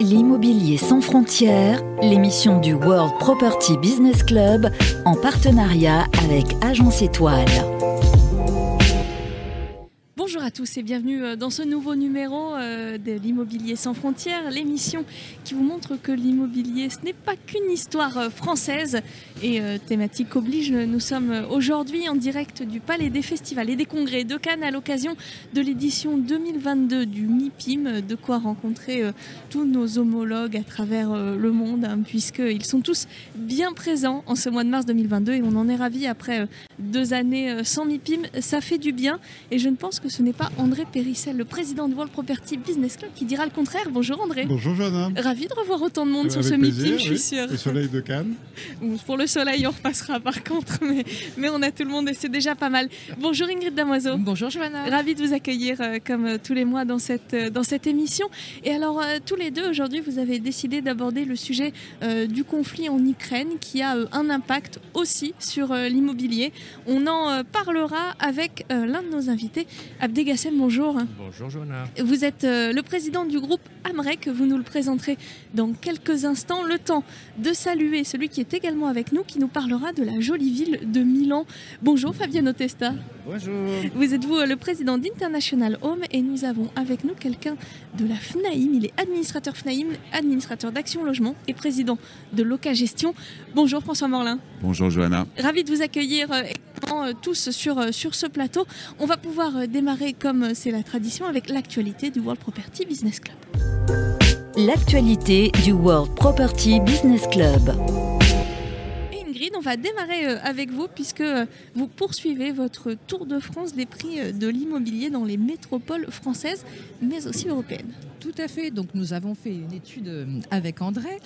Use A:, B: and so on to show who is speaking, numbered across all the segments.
A: L'immobilier sans frontières, l'émission du World Property Business Club en partenariat avec Agence Étoile.
B: À tous et bienvenue euh, dans ce nouveau numéro euh, de l'immobilier sans frontières, l'émission qui vous montre que l'immobilier ce n'est pas qu'une histoire euh, française et thématique oblige. Nous sommes aujourd'hui en direct du Palais des Festivals et des Congrès de Cannes à l'occasion de l'édition 2022 du MIPIM, de quoi rencontrer tous nos homologues à travers le monde hein, puisqu'ils sont tous bien présents en ce mois de mars 2022 et on en est ravis après deux années sans MIPIM. Ça fait du bien et je ne pense que ce n'est pas André Périssel, le président du World Property Business Club, qui dira le contraire. Bonjour André.
C: Bonjour Joanna.
B: Ravi de revoir autant de monde sur ce meeting, je suis sûre.
C: Le soleil de Cannes.
B: Pour le soleil, on repassera par contre, mais, mais on a tout le monde et c'est déjà pas mal. Bonjour Ingrid Damoiseau.
D: Bonjour Joanna.
B: Ravi de vous accueillir euh, comme euh, tous les mois dans cette, euh, dans cette émission. Et alors, tous les deux, aujourd'hui, vous avez décidé d'aborder le sujet du conflit en Ukraine qui a un impact aussi sur l'immobilier. On en parlera avec l'un de nos invités, Abdegassem, bonjour.
E: Bonjour Johanna.
B: Vous êtes euh, le président du groupe Amrec, vous nous le présenterez dans quelques instants. Le temps de saluer celui qui est également avec nous, qui nous parlera de la jolie ville de Milan. Bonjour Fabiano Testa.
E: Bonjour.
B: Vous êtes vous euh, le président d'International Home et nous avons avec nous quelqu'un de la FNAIM. Il est administrateur FNAIM, administrateur d'Action Logement et président de Loca Gestion. Bonjour François Morlin.
F: Bonjour Johanna.
B: Ravi de vous accueillir euh, tous sur, sur ce plateau. On va pouvoir démarrer comme c'est la tradition avec l'actualité du World Property Business Club.
A: L'actualité du World Property Business Club.
B: Ingrid, on va démarrer euh, avec vous puisque euh, vous poursuivez votre tour de France des prix euh, de l'immobilier dans les métropoles françaises mais aussi européennes.
D: Tout à fait. Donc nous avons fait une étude avec André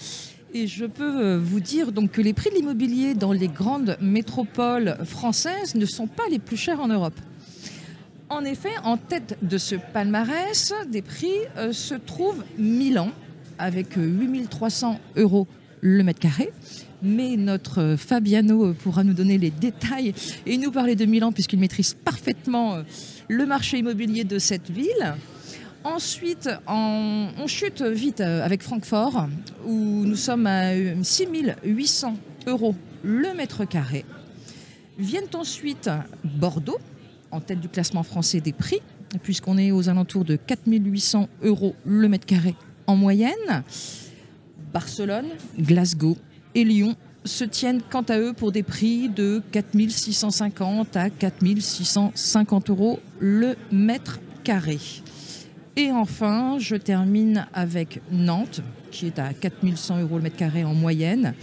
D: et je peux vous dire donc que les prix de l'immobilier dans les grandes métropoles françaises ne sont pas les plus chers en Europe. En effet, en tête de ce palmarès des prix euh, se trouve Milan avec 8300 euh, euros le mètre carré. Mais notre euh, Fabiano pourra nous donner les détails et nous parler de Milan puisqu'il maîtrise parfaitement le marché immobilier de cette ville. Ensuite, on chute vite avec Francfort où nous sommes à 6800 euros le mètre carré. Viennent ensuite Bordeaux en tête du classement français des prix, puisqu'on est aux alentours de 4800 euros le mètre carré en moyenne. Barcelone, Glasgow et Lyon se tiennent quant à eux pour des prix de 4650 à 4650 euros le mètre carré. Et enfin, je termine avec Nantes, qui est à 4100 euros le mètre carré en moyenne,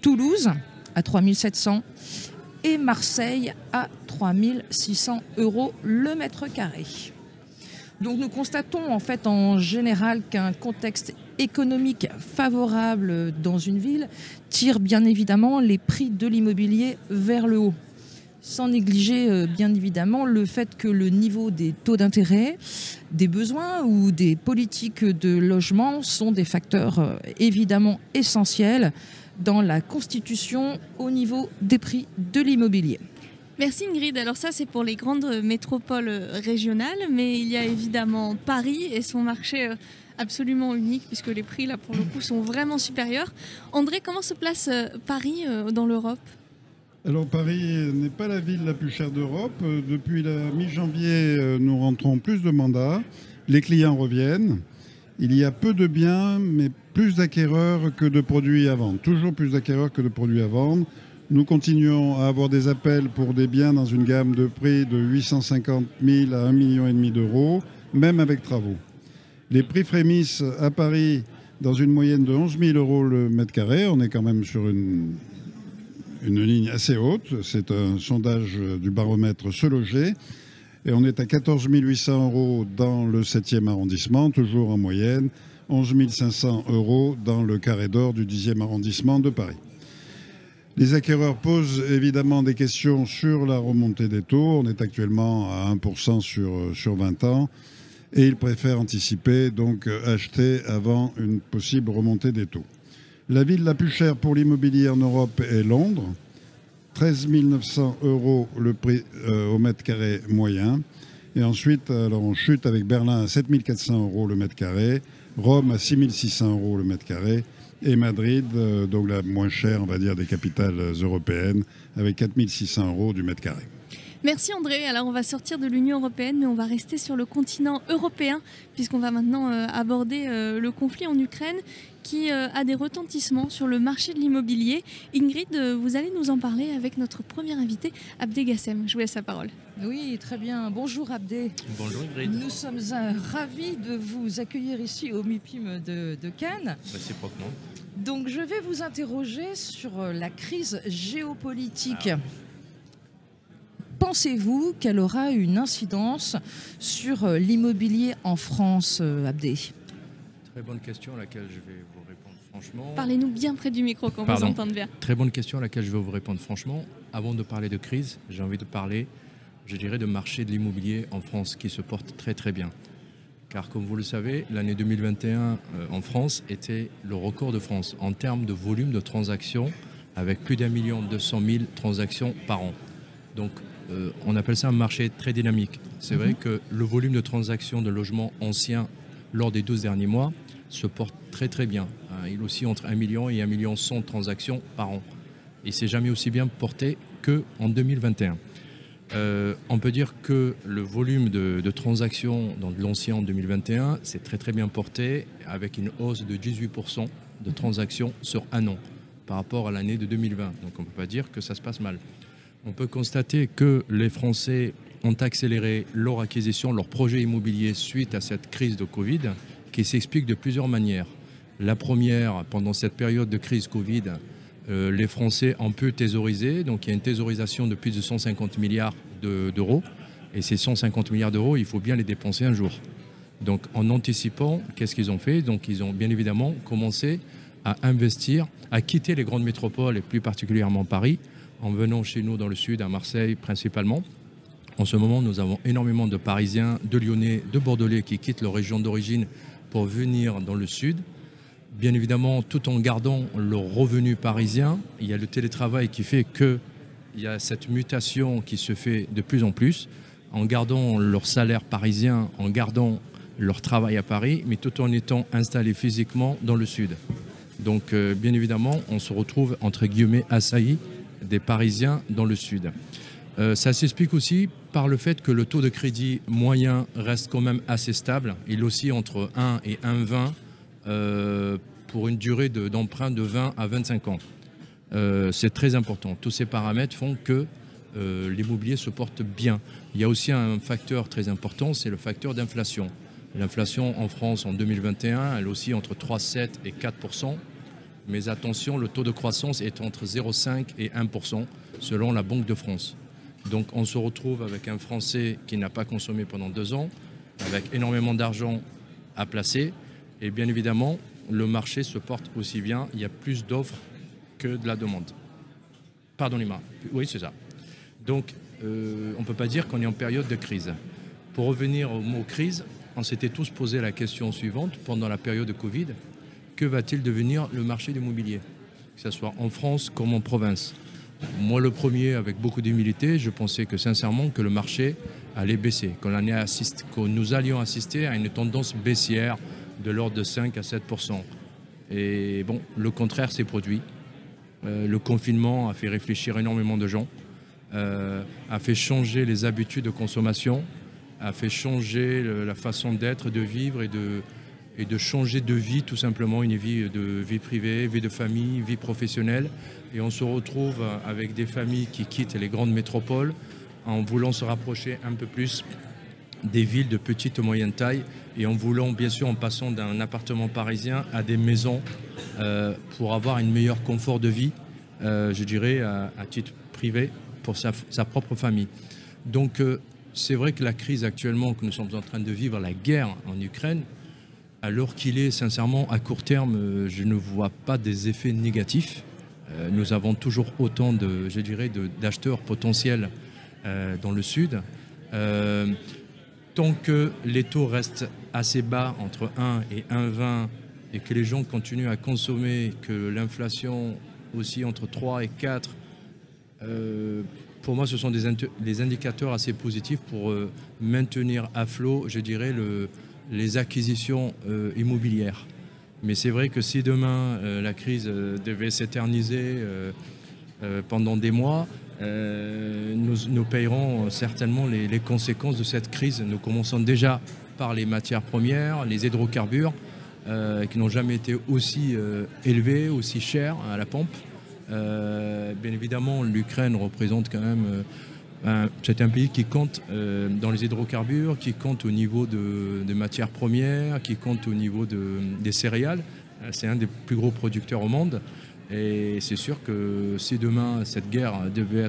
D: Toulouse à 3700 et Marseille à 3600 euros le mètre carré. Donc nous constatons en fait en général qu'un contexte économique favorable dans une ville tire bien évidemment les prix de l'immobilier vers le haut. Sans négliger euh, bien évidemment le fait que le niveau des taux d'intérêt, des besoins ou des politiques de logement sont des facteurs euh, évidemment essentiels dans la constitution au niveau des prix de l'immobilier.
B: Merci Ingrid. Alors ça c'est pour les grandes métropoles régionales, mais il y a évidemment Paris et son marché euh, absolument unique puisque les prix là pour le coup sont vraiment supérieurs. André, comment se place euh, Paris euh, dans l'Europe?
C: Alors Paris n'est pas la ville la plus chère d'Europe. Depuis la mi-janvier, nous rentrons plus de mandats. Les clients reviennent. Il y a peu de biens, mais plus d'acquéreurs que de produits à vendre. Toujours plus d'acquéreurs que de produits à vendre. Nous continuons à avoir des appels pour des biens dans une gamme de prix de 850 000 à 1,5 million d'euros, même avec travaux. Les prix frémissent à Paris dans une moyenne de 11 000 euros le mètre carré. On est quand même sur une, une ligne assez haute. C'est un sondage du baromètre Se Loger. Et on est à 14 800 euros dans le 7e arrondissement, toujours en moyenne. 11 500 euros dans le carré d'or du 10e arrondissement de Paris. Les acquéreurs posent évidemment des questions sur la remontée des taux. On est actuellement à 1% sur, sur 20 ans et ils préfèrent anticiper, donc acheter avant une possible remontée des taux. La ville la plus chère pour l'immobilier en Europe est Londres. 13 900 euros le prix euh, au mètre carré moyen. Et ensuite, alors on chute avec Berlin à 7 400 euros le mètre carré, Rome à 6600 euros le mètre carré et Madrid, euh, donc la moins chère, on va dire, des capitales européennes, avec 4600 euros du mètre carré.
B: Merci André. Alors on va sortir de l'Union européenne, mais on va rester sur le continent européen, puisqu'on va maintenant euh, aborder euh, le conflit en Ukraine qui a des retentissements sur le marché de l'immobilier. Ingrid, vous allez nous en parler avec notre premier invité, Abdé Gassem. Je vous laisse la parole.
D: Oui, très bien. Bonjour Abdé.
E: Bonjour Ingrid.
D: Nous sommes ravis de vous accueillir ici au MIPIM de, de Cannes.
E: Réciproquement.
D: Donc je vais vous interroger sur euh, la crise géopolitique. Pensez-vous qu'elle aura une incidence sur euh, l'immobilier en France, euh, Abdé?
E: Très bonne question à laquelle je vais vous répondre franchement.
B: Parlez-nous bien près du micro quand vous entendez bien.
E: Très bonne question à laquelle je vais vous répondre franchement. Avant de parler de crise, j'ai envie de parler, je dirais, de marché de l'immobilier en France qui se porte très très bien car comme vous le savez, l'année 2021 euh, en France était le record de France en termes de volume de transactions, avec plus d'un million deux cent mille transactions par an. Donc euh, on appelle ça un marché très dynamique. C'est vrai que le volume de transactions de logements anciens lors des 12 derniers mois se porte très très bien. Hein, il aussi entre 1 million et 1 million 100 transactions par an. Et c'est jamais aussi bien porté qu'en 2021. Euh, on peut dire que le volume de, transactions dans l'ancien en 2021 s'est très très bien porté avec une hausse de 18% de transactions sur un an par rapport à l'année de 2020. Donc on ne peut pas dire que ça se passe mal. On peut constater que les Français ont accéléré leur acquisition, leur projet immobilier suite à cette crise de Covid qui s'explique de plusieurs manières. La première, pendant cette période de crise Covid, euh, les Français ont pu thésauriser. Donc il y a une thésaurisation de plus de 150 milliards d'euros. et ces 150 milliards d'euros, il faut bien les dépenser un jour. Donc en anticipant, qu'est-ce qu'ils ont fait? Donc ils ont bien évidemment commencé à investir, à quitter les grandes métropoles et plus particulièrement Paris, en venant chez nous dans le sud, à Marseille principalement. En ce moment, nous avons énormément de Parisiens, de Lyonnais, de Bordelais qui quittent leur région d'origine pour venir dans le sud bien évidemment, tout en gardant le revenu parisien, il y a le télétravail qui fait qu'il y a cette mutation qui se fait de plus en plus, en gardant leur salaire parisien, en gardant leur travail à Paris, mais tout en étant installés physiquement dans le sud. Donc, euh, bien évidemment, on se retrouve, entre guillemets, assaillis des Parisiens dans le sud. Euh, ça s'explique aussi par le fait que le taux de crédit moyen reste quand même assez stable. Il oscille entre 1 et 1,20 euh, pour une durée d'emprunt de, 20 à 25 ans. Euh, c'est très important. Tous ces paramètres font que l'immobilier se porte bien. Il y a aussi un facteur très important, c'est le facteur d'inflation. L'inflation en France en 2021, elle aussi entre 3,7 et 4 mais attention, le taux de croissance est entre 0,5 et 1% selon la Banque de France. Donc on se retrouve avec un Français qui n'a pas consommé pendant deux ans, avec énormément d'argent à placer, et bien évidemment, le marché se porte aussi bien. Il y a plus d'offres que de la demande. Pardonnez-moi. Oui, c'est ça. Donc, euh, on ne peut pas dire qu'on est en période de crise. Pour revenir au mot crise, on s'était tous posé la question suivante pendant la période de Covid. Que va-t-il devenir le marché de l'immobilier Que ce soit en France comme en province? Moi, le premier, avec beaucoup d'humilité, je pensais que sincèrement que le marché allait baisser, que nous allions assister à une tendance baissière de l'ordre de 5 à 7% Et bon, le contraire s'est produit. Euh, le confinement a fait réfléchir énormément de gens, euh, a fait changer les habitudes de consommation, a fait changer la façon d'être, de vivre et de, et de changer de vie tout simplement, une vie de vie privée, vie de famille, vie professionnelle. Et on se retrouve avec des familles qui quittent les grandes métropoles en voulant se rapprocher un peu plus des villes de petite et moyenne taille et en voulant, bien sûr, en passant d'un appartement parisien à des maisons euh, pour avoir un meilleur confort de vie, euh, je dirais, à, titre privé pour sa, propre famille. Donc, euh, c'est vrai que la crise actuellement que nous sommes en train de vivre, la guerre en Ukraine, alors qu'il est sincèrement à court terme, je ne vois pas des effets négatifs. nous avons toujours autant je dirais, d'acheteurs potentiels dans le sud tant que les taux restent assez bas, entre 1 et 1,20, et que les gens continuent à consommer, que l'inflation aussi entre 3 et 4, euh, pour moi, ce sont des, indicateurs assez positifs pour euh, maintenir à flot, je dirais, les acquisitions immobilières. Mais c'est vrai que si demain la crise devait s'éterniser pendant des mois, nous, payerons certainement les, les, conséquences de cette crise. Nous commençons déjà par les matières premières, les hydrocarbures, qui n'ont jamais été aussi élevés, aussi chers à la pompe. Euh, bien évidemment, l'Ukraine représente quand même. Euh, c'est un pays qui compte euh, dans les hydrocarbures, qui compte au niveau de, des matières premières, qui compte au niveau de, des céréales. C'est un des plus gros producteurs au monde. Et c'est sûr que si demain cette guerre devait,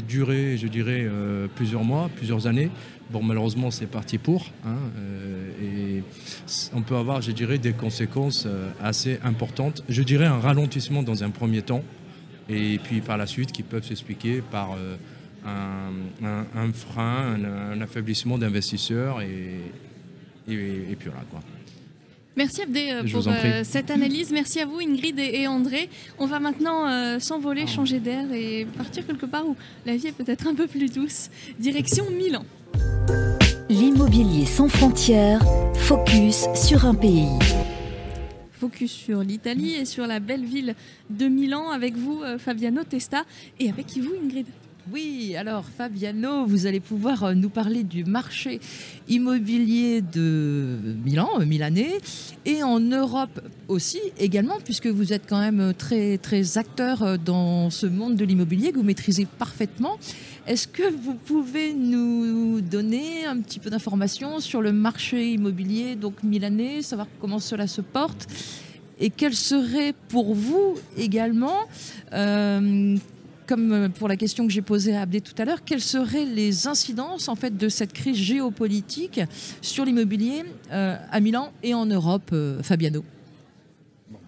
E: durer, je dirais, plusieurs mois, plusieurs années, Bon, malheureusement, c'est parti pour. Hein, euh, et on peut avoir, je dirais, des conséquences euh, assez importantes. Je dirais un ralentissement dans un premier temps, et puis par la suite qui peuvent s'expliquer par euh, un, frein, un, affaiblissement d'investisseurs, et, et, puis voilà quoi.
B: Merci Abdé pour cette analyse. Merci à vous Ingrid et, André. On va maintenant s'envoler, ah. changer d'air et partir quelque part où la vie est peut-être un peu plus douce. Direction Milan.
A: L'immobilier sans frontières, focus sur un pays.
B: Focus sur l'Italie et sur la belle ville de Milan avec vous euh, Fabiano Testa et avec vous Ingrid.
D: Oui, alors Fabiano, vous allez pouvoir euh, nous parler du marché immobilier de Milan, euh, milanais, et en Europe aussi également, puisque vous êtes quand même très, très acteur dans ce monde de l'immobilier que vous maîtrisez parfaitement. Est-ce que vous pouvez nous donner un petit peu d'informations sur le marché immobilier donc milanais, savoir comment cela se porte et quels seraient pour vous également, euh, comme pour la question que j'ai posée à Abdé tout à l'heure, quelles seraient les incidences en fait de cette crise géopolitique sur l'immobilier euh, à Milan et en Europe, euh, Fabiano?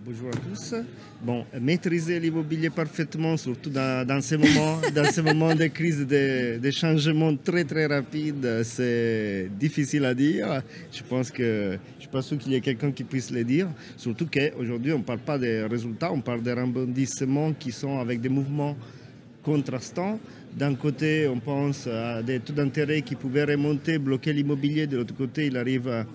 F: Bonjour à tous. Bon, maîtriser l'immobilier parfaitement, surtout dans, ces moments, dans ces moments de crise, de, changements très très rapides, c'est difficile à dire. Je pense que je suis pas sûr qu'il y ait quelqu'un qui puisse le dire. Surtout qu'aujourd'hui, on ne parle pas des résultats, on parle des rebondissements qui sont avec des mouvements contrastants. D'un côté, on pense à des taux d'intérêt qui pouvaient remonter, bloquer l'immobilier. De l'autre côté, il arrive,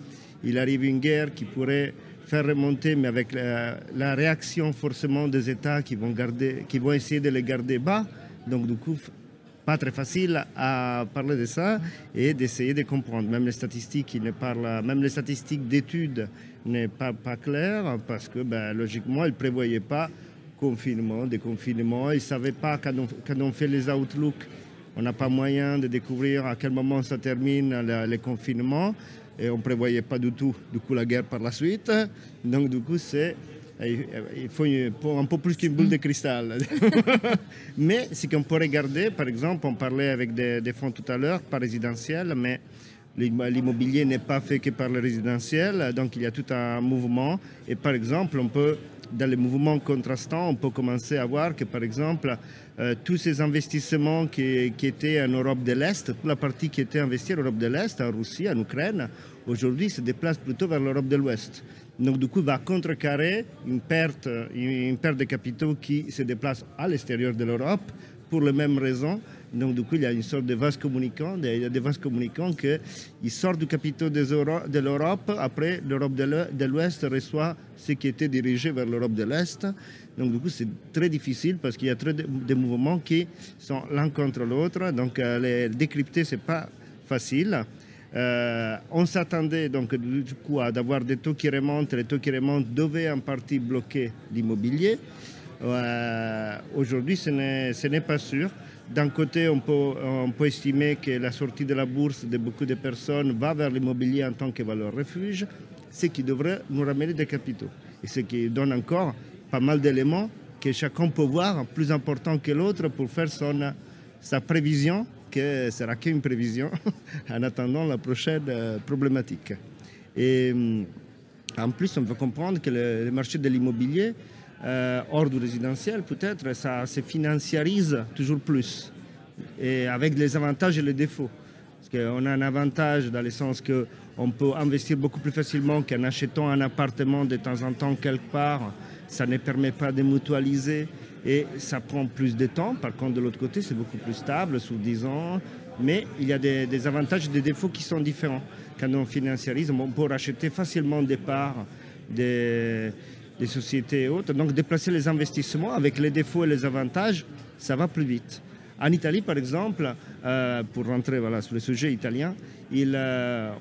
F: il arrive une guerre qui pourrait faire remonter, mais avec la, réaction forcément des États qui vont, garder, qui vont essayer de les garder bas. Donc du coup, pas très facile à parler de ça et d'essayer de comprendre. Même les statistiques, ne parlent, même les statistiques d'études n'est pas, claires parce que ben, logiquement, ils ne prévoyaient pas confinement, déconfinement. Ils ne savaient pas quand on, quand on fait les outlooks, on n'a pas moyen de découvrir à quel moment ça termine les confinements et on ne prévoyait pas du tout du coup, la guerre par la suite. Donc du coup, c'est il faut un peu plus qu'une boule de cristal. mais ce qu'on peut regarder, par exemple, on parlait avec des, fonds tout à l'heure, pas résidentiels, mais l'immobilier n'est pas fait que par le résidentiel, donc il y a tout un mouvement. Et par exemple, on peut, dans les mouvements contrastants, on peut commencer à voir que, par exemple, euh, tous ces investissements qui, étaient en Europe de l'Est, toute la partie qui était investie en Europe de l'Est, en Russie, en Ukraine, aujourd'hui se déplace plutôt vers l'Europe de l'Ouest. Donc du coup, va contrecarrer une perte, une perte de capitaux qui se déplacent à l'extérieur de l'Europe pour les mêmes raisons. Donc du coup, il y a une sorte de vase communicant, il y a des vases communicants qui sortent du capitaux de l'Europe, après l'Europe de l'Ouest reçoit ce qui était dirigé vers l'Europe de l'Est. Donc du coup, c'est très difficile parce qu'il y a de, mouvements qui sont l'un contre l'autre. Donc euh, les décrypter, c'est pas facile. Euh, on s'attendait donc du coup à d'avoir des taux qui remontent. Les taux qui remontent devaient en partie bloquer l'immobilier. Euh, aujourd'hui, ce n'est pas sûr. D'un côté, on peut, estimer que la sortie de la bourse de beaucoup de personnes va vers l'immobilier en tant que valeur refuge, ce qui devrait nous ramener des capitaux. Et ce qui donne encore pas mal d'éléments que chacun peut voir, plus important que l'autre, pour faire sa prévision, que sera qu'une prévision, en attendant la prochaine euh, problématique. Et hum, en plus, on veut comprendre que le, marché de l'immobilier, euh, hors du résidentiel peut-être, ça se financiarise toujours plus, et avec les avantages et les défauts. Parce qu'on a un avantage dans le sens qu'on peut investir beaucoup plus facilement qu'en achetant un appartement de temps en temps quelque part ça ne permet pas de mutualiser et ça prend plus de temps. Par contre, de l'autre côté, c'est beaucoup plus stable, sous 10 ans, mais il y a des, des avantages et des défauts qui sont différents. Quand on financiarise, on peut racheter facilement des parts des, des sociétés et autres. Donc déplacer les investissements avec les défauts et les avantages, ça va plus vite. En Italie, par exemple, euh, pour rentrer sur le sujet italien, il, euh,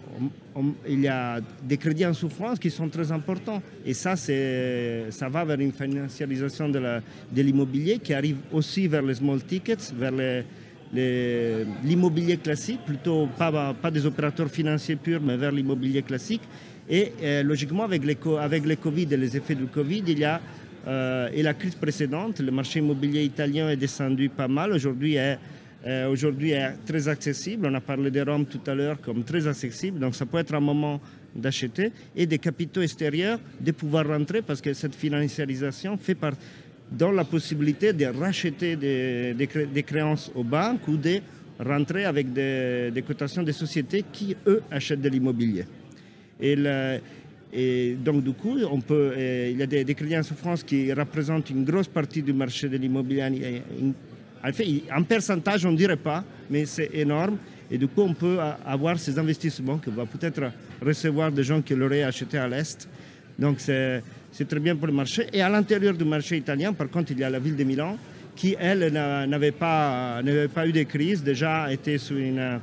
F: il y a des crédits en souffrance qui sont très importants. Et ça, ça va vers une financiarisation de l'immobilier qui arrive aussi vers les small tickets, vers les- les- l'immobilier classique, plutôt pas des opérateurs financiers purs, mais vers l'immobilier classique. Et euh, logiquement, avec les, avec les Covid et les effets du Covid, il y a euh, et la crise précédente, le marché immobilier italien est descendu pas mal. Aujourd'hui est, euh, aujourd'hui est très accessible. On a parlé de Rome tout à l'heure comme très accessible. Donc ça peut être un moment d'acheter et des capitaux extérieurs de pouvoir rentrer parce que cette financiarisation fait par, dans la possibilité de racheter des, des des créances aux banques ou de rentrer avec des, des cotations des sociétés qui, eux, achètent de l'immobilier. Et, donc, du coup, on peut, euh, il y a des, des crédits en souffrance qui représentent une grosse partie du marché de l'immobilier. En fait, en pourcentage, on ne dirait pas, mais c'est énorme. Et du coup, on peut avoir ces investissements que va peut-être recevoir des gens qui l'auraient acheté à l'Est. Donc, c'est très bien pour le marché. Et à l'intérieur du marché italien, par contre, il y a la ville de Milan qui, elle, n'a- n'avait pas, pas eu de crise, déjà était sous une,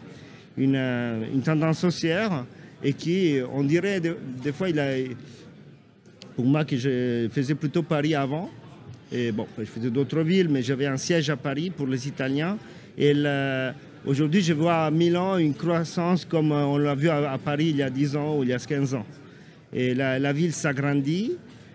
F: une tendance haussière et qui, on dirait, de- des fois, il a, pour moi qui je faisais plutôt Paris avant, et bon, je faisais d'autres villes, mais j'avais un siège à Paris pour les Italiens. Et aujourd'hui, je vois à Milan une croissance comme on l'a vu à, Paris il y a 10 ans ou il y a 15 ans. Et la, ville s'agrandit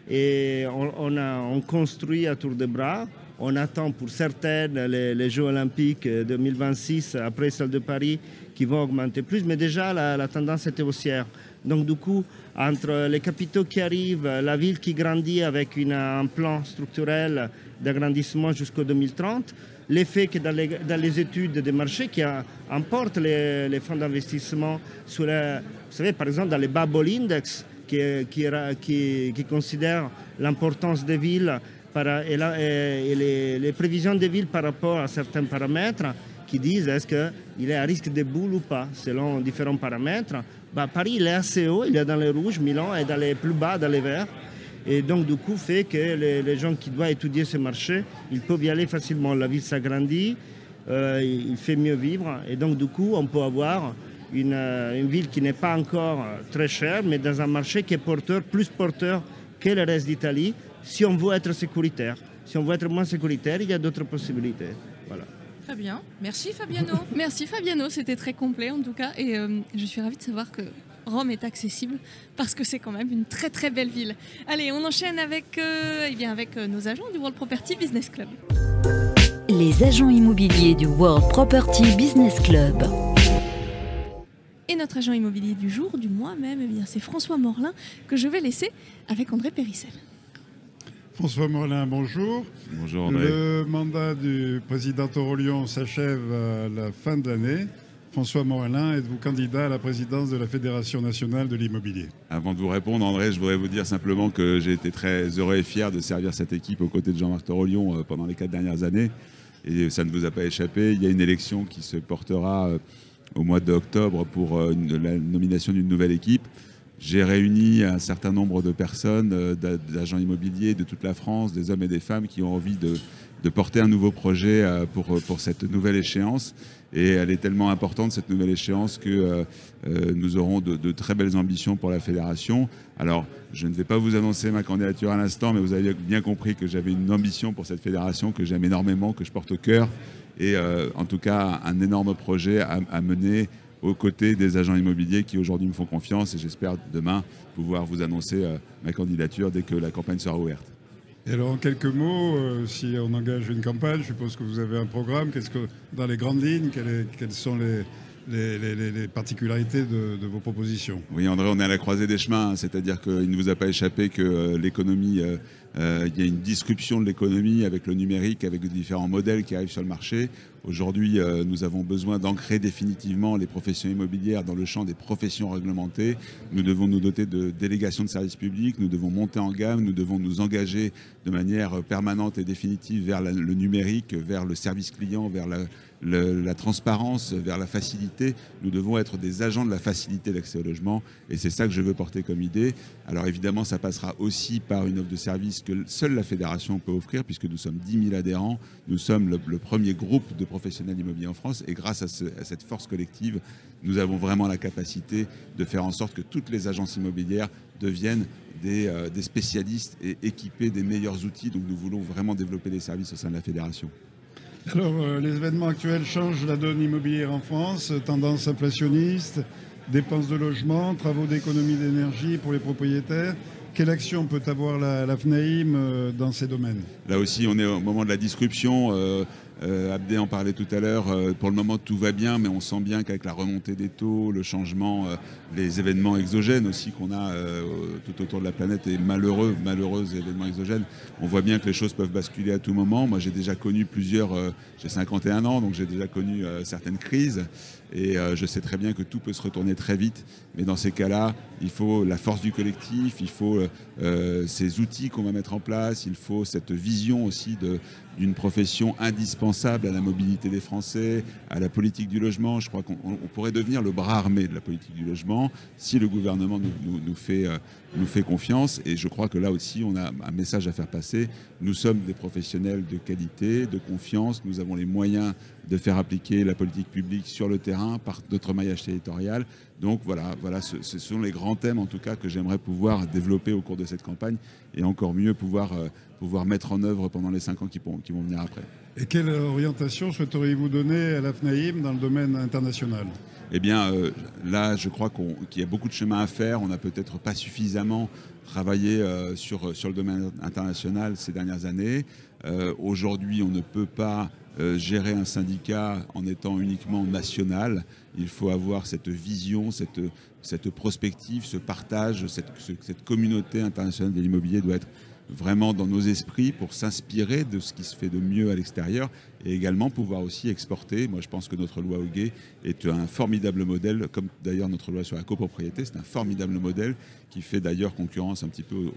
F: et on, on a, on construit à tour de bras. On attend pour certaines les, Jeux olympiques 2026 après celle de Paris qui vont augmenter plus, mais déjà la, la tendance était haussière. Donc du coup, entre les capitaux qui arrivent, la ville qui grandit avec un plan structurel d'agrandissement jusqu'au 2030, l'effet que dans les, études des marchés qui emportent les, fonds d'investissement sur les, vous savez, par exemple, dans les Bubble Index, qui, qui, qui, qui considèrent l'importance des villes et, les, prévisions des villes par rapport à certains paramètres, qui disent est-ce qu'il est à risque de boule ou pas, selon différents paramètres. Bah, Paris, il est assez haut, il est dans les rouges, Milan est dans les plus bas, dans les verts. Et donc, du coup, fait que les, gens qui doivent étudier ce marché, ils peuvent y aller facilement. La ville s'agrandit, euh, il il fait mieux vivre. Et donc, du coup, on peut avoir une, euh, une ville qui n'est pas encore euh, très chère, mais dans un marché qui est porteur, plus porteur que le reste d'Italie, si on veut être sécuritaire. Si on veut être moins sécuritaire, il y a d'autres possibilités. Voilà.
D: Très bien. Merci Fabiano.
B: Merci Fabiano, c'était très complet en tout cas. Et euh, je suis ravie de savoir que Rome est accessible parce que c'est quand même une très très belle ville. Allez, on enchaîne avec, euh, eh bien, avec euh, nos agents du World Property Business Club.
A: Les agents immobiliers du World Property Business Club.
B: Et notre agent immobilier du jour, du mois même, eh bien, c'est François Morlin que je vais laisser avec André Périssel.
C: François Morlin, bonjour.
G: Bonjour André.
C: Le mandat du président Aurelion s'achève à la fin de l'année. François Morlin, êtes-vous candidat à la présidence de la Fédération nationale de l'immobilier?
G: Avant de vous répondre, André, je voudrais vous dire simplement que j'ai été très heureux et fier de servir cette équipe aux côtés de Jean-Marc Torolion euh, pendant les quatre dernières années. Et ça ne vous a pas échappé. Il y a une élection qui se portera euh, au mois d'octobre pour euh, la nomination d'une nouvelle équipe. J'ai réuni un certain nombre de personnes, euh, d'a- d'agents immobiliers de toute la France, des hommes et des femmes qui ont envie de, porter un nouveau projet euh, pour, pour cette nouvelle échéance. Et elle est tellement importante, cette nouvelle échéance, que euh, euh, nous aurons de, très belles ambitions pour la fédération. Alors, je ne vais pas vous annoncer ma candidature à l'instant, mais vous avez bien compris que j'avais une ambition pour cette fédération que j'aime énormément, que je porte au cœur. Et euh, en tout cas, un énorme projet à mener aux côtés des agents immobiliers qui aujourd'hui me font confiance. Et j'espère demain pouvoir vous annoncer euh, ma candidature dès que la campagne sera ouverte.
C: Et alors, en quelques mots, euh, si on engage une campagne, je suppose que vous avez un programme. Qu'est-ce que, dans les grandes lignes, quelles, quelles sont les, les- particularités de, vos propositions
G: Oui, André, on est à la croisée des chemins, hein, c'est-à-dire qu'il ne vous a pas échappé que euh, l'économie euh, Euh, il y a une disruption de l'économie avec le numérique, avec différents modèles qui arrivent sur le marché. Aujourd'hui, nous avons besoin d'ancrer définitivement les professions immobilières dans le champ des professions réglementées. Nous devons nous doter de délégations de services publics, nous devons monter en gamme, nous devons nous engager de manière permanente et définitive vers le numérique, vers le service client, vers la, la transparence, vers la facilité. Nous devons être des agents de la facilité d'accès au logement et c'est ça que je veux porter comme idée. Alors évidemment, ça passera aussi par une offre de service que seule la fédération peut offrir puisque nous sommes 10 000 adhérents. Nous sommes le, premier groupe de professionnels immobiliers en France et grâce à, cette force collective, nous avons vraiment la capacité de faire en sorte que toutes les agences immobilières deviennent des, euh, spécialistes et équipées des meilleurs outils. Donc nous voulons vraiment développer des services au sein de la fédération.
C: Alors, euh, les événements actuels changent la donne immobilière en France, tendance inflationniste, dépenses de logement, travaux d'économie d'énergie pour les propriétaires. Quelle action peut avoir la, la FNAIM euh, dans ces domaines?
G: Là aussi, on est au moment de la disruption. Euh, euh, Abdé en parlait tout à l'heure. Euh, pour le moment, tout va bien, mais on sent bien qu'avec la remontée des taux, le changement, euh, les événements exogènes aussi qu'on a tout autour de la planète et malheureux, malheureux événements exogènes, on voit bien que les choses peuvent basculer à tout moment. Moi, j'ai déjà connu plusieurs. j'ai 51 ans, donc j'ai déjà connu certaines crises. Et je sais très bien que tout peut se retourner très vite. Mais dans ces cas-là, il faut la force du collectif, il faut ces outils qu'on va mettre en place, il faut cette vision aussi d'une profession indispensable à la mobilité des Français, à la politique du logement. Je crois qu'on pourrait devenir le bras armé de la politique du logement si le gouvernement nous, fait, euh, nous fait confiance. Et je crois que là aussi, on a un message à faire passer. Nous sommes des professionnels de qualité, de confiance. Nous avons les moyens de faire appliquer la politique publique sur le terrain par notre maillage territorial. Donc voilà, voilà ce, sont les grands thèmes en tout cas que j'aimerais pouvoir développer au cours de cette campagne et encore mieux pouvoir, euh, pouvoir mettre en œuvre pendant les cinq ans qui, qui vont venir après.
C: Et quelle orientation souhaiteriez-vous donner à la FNAIM dans le domaine international?
G: Eh bien euh, là, je crois qu'il y a beaucoup de chemin à faire. On n'a peut-être pas suffisamment travaillé euh, sur, sur le domaine international ces dernières années. Aujourd'hui, on ne peut pas euh, gérer un syndicat en étant uniquement national. Il faut avoir cette vision, cette, cette prospective, ce partage, cette, cette communauté internationale de l'immobilier doit être vraiment dans nos esprits pour s'inspirer de ce qui se fait de mieux à l'extérieur et également pouvoir aussi exporter. Moi, je pense que notre loi Hoguet est un formidable modèle, comme d'ailleurs notre loi sur la copropriété, c'est un formidable modèle qui fait d'ailleurs concurrence un petit peu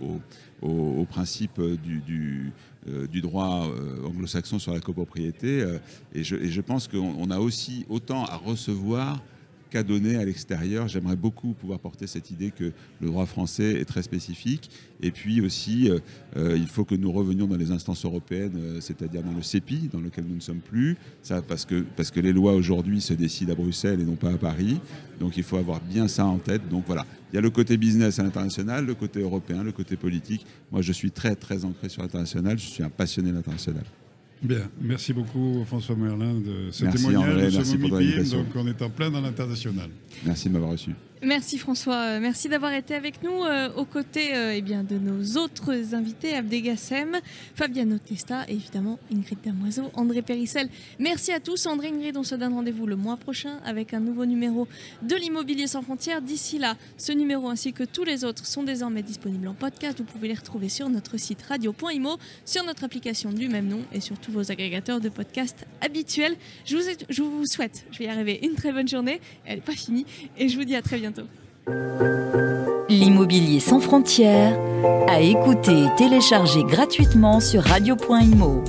G: au, principe du, euh, droit euh, anglo-saxon sur la copropriété. Euh, et je pense qu'on a aussi autant à recevoir qu'à donner à l'extérieur. J'aimerais beaucoup pouvoir porter cette idée que le droit français est très spécifique. Et puis aussi, euh, euh, il faut que nous revenions dans les instances européennes, euh, c'est-à-dire dans le CEPI, dans lequel nous ne sommes plus. Ça, parce, que, parce que les lois aujourd'hui se décident à Bruxelles et non pas à Paris. Donc il faut avoir bien ça en tête. Donc voilà, il y a le côté business à l'international, le côté européen, le côté politique. Moi, je suis très, très ancré sur l'international. Je suis un passionné de l'international.
C: Bien, merci beaucoup François Merlin de ce
G: merci
C: témoignage.
G: André, merci pour
C: Donc on est en plein dans l'international.
G: Merci de m'avoir reçu.
B: Merci François, euh, merci d'avoir été avec nous euh, aux côtés euh, eh bien, de nos autres invités, Abdegassem, Fabiano Testa et évidemment Ingrid Dermoiseau, André Périssel. Merci à tous. André Ingrid, on se donne rendez-vous le mois prochain avec un nouveau numéro de l'immobilier sans frontières. D'ici là, ce numéro ainsi que tous les autres sont désormais disponibles en podcast. Vous pouvez les retrouver sur notre site radio.imo, sur notre application du même nom et sur tous vos agrégateurs de podcasts habituels. Je vous, je vous souhaite, je vais y arriver, une très bonne journée. Elle n'est pas finie et je vous dis à très bientôt.
A: L'immobilier sans frontières, à écouter et télécharger gratuitement sur radio.imo.